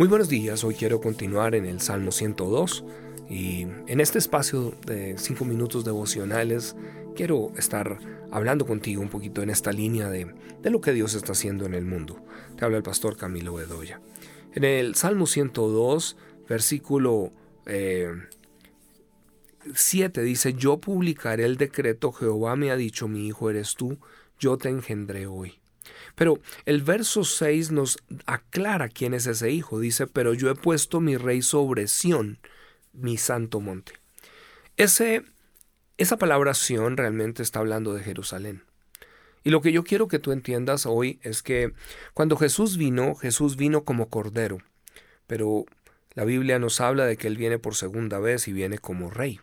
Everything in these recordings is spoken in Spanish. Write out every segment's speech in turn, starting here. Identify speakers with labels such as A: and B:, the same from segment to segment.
A: Muy buenos días, hoy quiero continuar en el Salmo 102 y en este espacio de 5 minutos devocionales quiero estar hablando contigo un poquito en esta línea de, lo que Dios está haciendo en el mundo. Te habla el pastor Camilo Bedoya. En el Salmo 102, versículo 7 eh, dice, yo publicaré el decreto, Jehová me ha dicho, mi hijo eres tú, yo te engendré hoy. Pero el verso 6 nos aclara quién es ese hijo. Dice, pero yo he puesto mi rey sobre Sión, mi santo monte. Ese, esa palabra Sión realmente está hablando de Jerusalén. Y lo que yo quiero que tú entiendas hoy es que cuando Jesús vino, Jesús vino como cordero, pero la Biblia nos habla de que Él viene por segunda vez y viene como rey.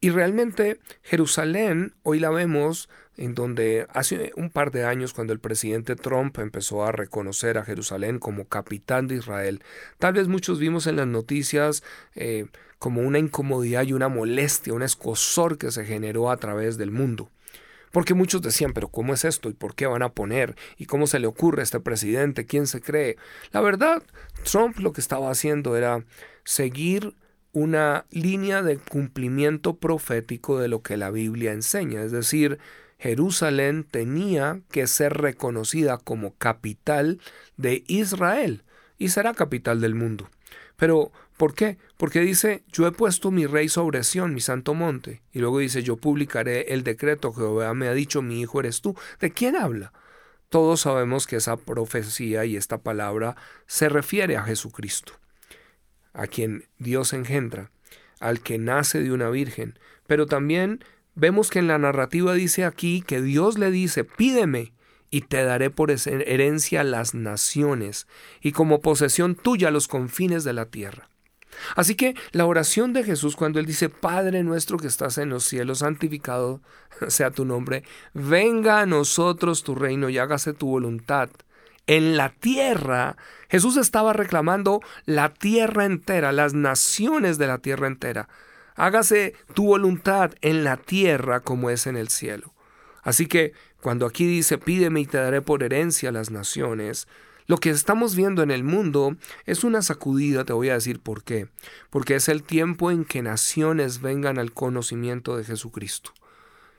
A: Y realmente Jerusalén hoy la vemos en donde hace un par de años cuando el presidente Trump empezó a reconocer a Jerusalén como capitán de Israel, tal vez muchos vimos en las noticias eh, como una incomodidad y una molestia, un escosor que se generó a través del mundo. Porque muchos decían, pero ¿cómo es esto? ¿Y por qué van a poner? ¿Y cómo se le ocurre a este presidente? ¿Quién se cree? La verdad, Trump lo que estaba haciendo era seguir una línea de cumplimiento profético de lo que la Biblia enseña, es decir, Jerusalén tenía que ser reconocida como capital de Israel y será capital del mundo. Pero, ¿por qué? Porque dice, yo he puesto mi rey sobre Sión, mi santo monte. Y luego dice, yo publicaré el decreto, Jehová me ha dicho, mi hijo eres tú. ¿De quién habla? Todos sabemos que esa profecía y esta palabra se refiere a Jesucristo a quien Dios engendra, al que nace de una virgen. Pero también vemos que en la narrativa dice aquí que Dios le dice, pídeme y te daré por herencia las naciones y como posesión tuya los confines de la tierra. Así que la oración de Jesús cuando él dice, Padre nuestro que estás en los cielos, santificado sea tu nombre, venga a nosotros tu reino y hágase tu voluntad en la tierra, Jesús estaba reclamando la tierra entera, las naciones de la tierra entera. Hágase tu voluntad en la tierra como es en el cielo. Así que cuando aquí dice pídeme y te daré por herencia las naciones, lo que estamos viendo en el mundo es una sacudida, te voy a decir por qué. Porque es el tiempo en que naciones vengan al conocimiento de Jesucristo.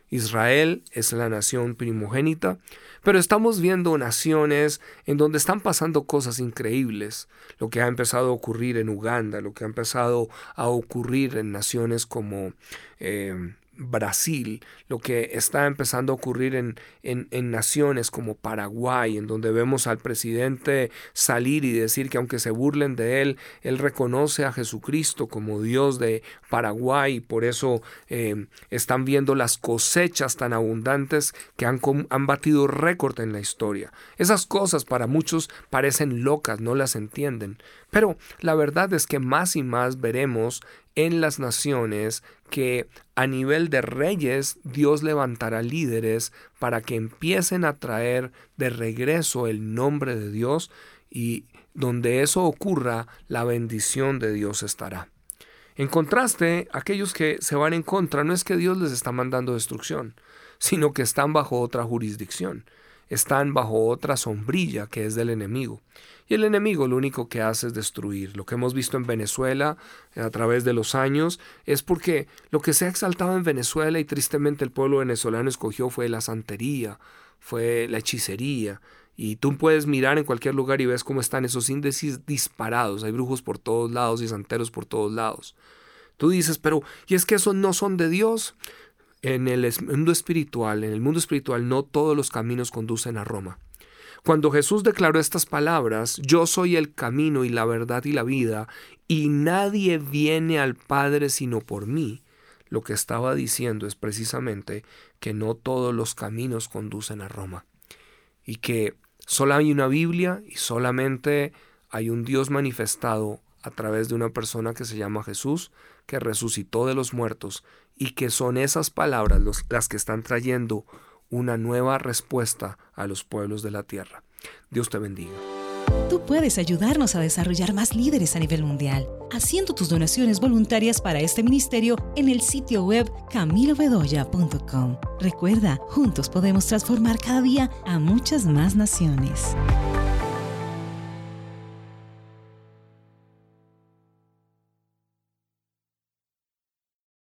A: Israel es la nación primogénita, pero estamos viendo naciones en donde están pasando cosas increíbles, lo que ha empezado a ocurrir en Uganda, lo que ha empezado a ocurrir en naciones como eh, Brasil, lo que está empezando a ocurrir en, en, naciones como Paraguay, en donde vemos al presidente salir y decir que aunque se burlen de él, él reconoce a Jesucristo como Dios de Paraguay y por eso eh, están viendo las cosechas tan abundantes que han, han batido récord en la historia. Esas cosas para muchos parecen locas, no las entienden, pero la verdad es que más y más veremos en las naciones que a nivel de reyes Dios levantará líderes para que empiecen a traer de regreso el nombre de Dios y donde eso ocurra la bendición de Dios estará. En contraste, aquellos que se van en contra no es que Dios les está mandando destrucción, sino que están bajo otra jurisdicción están bajo otra sombrilla que es del enemigo. Y el enemigo lo único que hace es destruir. Lo que hemos visto en Venezuela eh, a través de los años es porque lo que se ha exaltado en Venezuela y tristemente el pueblo venezolano escogió fue la santería, fue la hechicería. Y tú puedes mirar en cualquier lugar y ves cómo están esos índices disparados. Hay brujos por todos lados y santeros por todos lados. Tú dices, pero ¿y es que esos no son de Dios? En el mundo espiritual, en el mundo espiritual no todos los caminos conducen a Roma. Cuando Jesús declaró estas palabras, yo soy el camino y la verdad y la vida, y nadie viene al Padre sino por mí, lo que estaba diciendo es precisamente que no todos los caminos conducen a Roma, y que solo hay una Biblia y solamente hay un Dios manifestado a través de una persona que se llama Jesús, que resucitó de los muertos y que son esas palabras las que están trayendo una nueva respuesta a los pueblos de la tierra. Dios te bendiga.
B: Tú puedes ayudarnos a desarrollar más líderes a nivel mundial, haciendo tus donaciones voluntarias para este ministerio en el sitio web camilobedoya.com. Recuerda, juntos podemos transformar cada día a muchas más naciones.